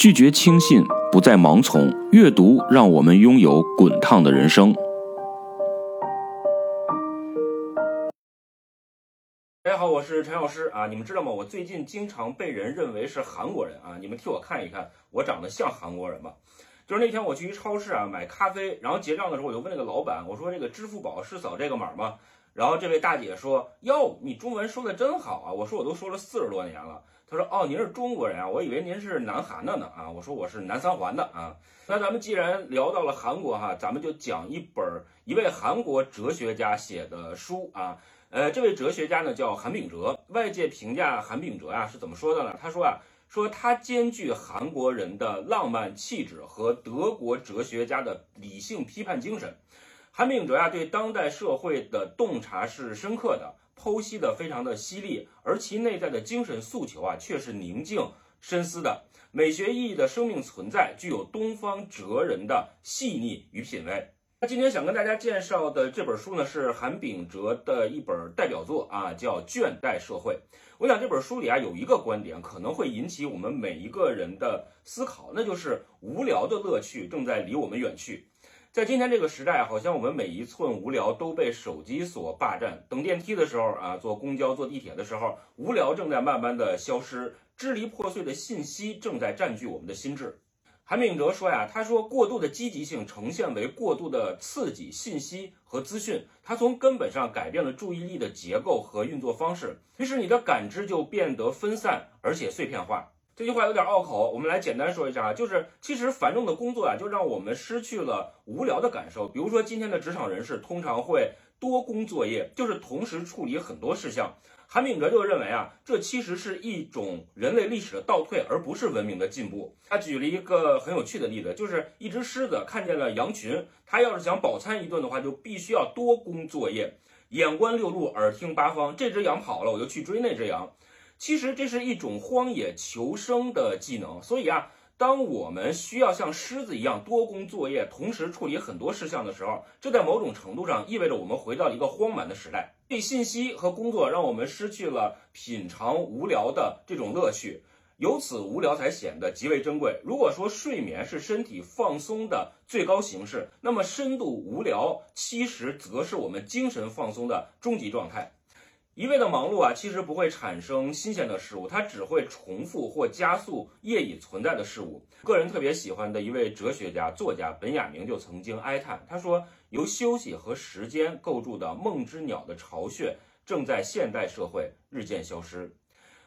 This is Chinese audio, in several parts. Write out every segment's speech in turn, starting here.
拒绝轻信，不再盲从。阅读让我们拥有滚烫的人生。大家好，我是陈老师啊。你们知道吗？我最近经常被人认为是韩国人啊。你们替我看一看，我长得像韩国人吗？就是那天我去一超市啊买咖啡，然后结账的时候我就问那个老板，我说这个支付宝是扫这个码吗？然后这位大姐说：“哟，你中文说的真好啊！”我说：“我都说了四十多年了。”她说：“哦，您是中国人啊，我以为您是南韩的呢啊。”我说：“我是南三环的啊。”那咱们既然聊到了韩国哈，咱们就讲一本一位韩国哲学家写的书啊。呃，这位哲学家呢叫韩炳哲，外界评价韩炳哲呀是怎么说的呢？他说啊，说他兼具韩国人的浪漫气质和德国哲学家的理性批判精神。韩炳哲呀，对当代社会的洞察是深刻的，剖析的非常的犀利，而其内在的精神诉求啊，却是宁静深思的。美学意义的生命存在，具有东方哲人的细腻与品味。那今天想跟大家介绍的这本书呢，是韩炳哲的一本代表作啊，叫《倦怠社会》。我想这本书里啊，有一个观点可能会引起我们每一个人的思考，那就是无聊的乐趣正在离我们远去。在今天这个时代，好像我们每一寸无聊都被手机所霸占。等电梯的时候啊，坐公交、坐地铁的时候，无聊正在慢慢的消失，支离破碎的信息正在占据我们的心智。韩炳哲说呀，他说过度的积极性呈现为过度的刺激信息和资讯，它从根本上改变了注意力的结构和运作方式，于是你的感知就变得分散而且碎片化。这句话有点拗口，我们来简单说一下啊，就是其实繁重的工作啊，就让我们失去了无聊的感受。比如说今天的职场人士通常会多工作业，就是同时处理很多事项。韩炳哲就认为啊，这其实是一种人类历史的倒退，而不是文明的进步。他举了一个很有趣的例子，就是一只狮子看见了羊群，它要是想饱餐一顿的话，就必须要多工作业，眼观六路，耳听八方。这只羊跑了，我就去追那只羊。其实这是一种荒野求生的技能，所以啊，当我们需要像狮子一样多工作业，同时处理很多事项的时候，这在某种程度上意味着我们回到了一个荒蛮的时代。被信息和工作让我们失去了品尝无聊的这种乐趣，由此无聊才显得极为珍贵。如果说睡眠是身体放松的最高形式，那么深度无聊其实则是我们精神放松的终极状态。一味的忙碌啊，其实不会产生新鲜的事物，它只会重复或加速业已存在的事物。个人特别喜欢的一位哲学家、作家本雅明就曾经哀叹，他说：“由休息和时间构筑的梦之鸟的巢穴，正在现代社会日渐消失。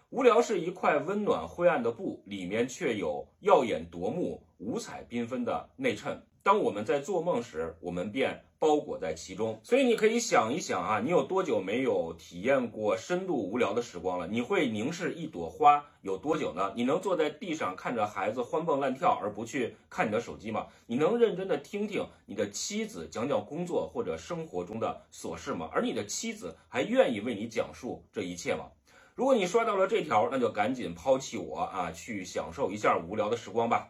无聊是一块温暖灰暗的布，里面却有耀眼夺目、五彩缤纷的内衬。当我们在做梦时，我们便……”包裹在其中，所以你可以想一想啊，你有多久没有体验过深度无聊的时光了？你会凝视一朵花有多久呢？你能坐在地上看着孩子欢蹦乱跳而不去看你的手机吗？你能认真的听听你的妻子讲讲工作或者生活中的琐事吗？而你的妻子还愿意为你讲述这一切吗？如果你刷到了这条，那就赶紧抛弃我啊，去享受一下无聊的时光吧。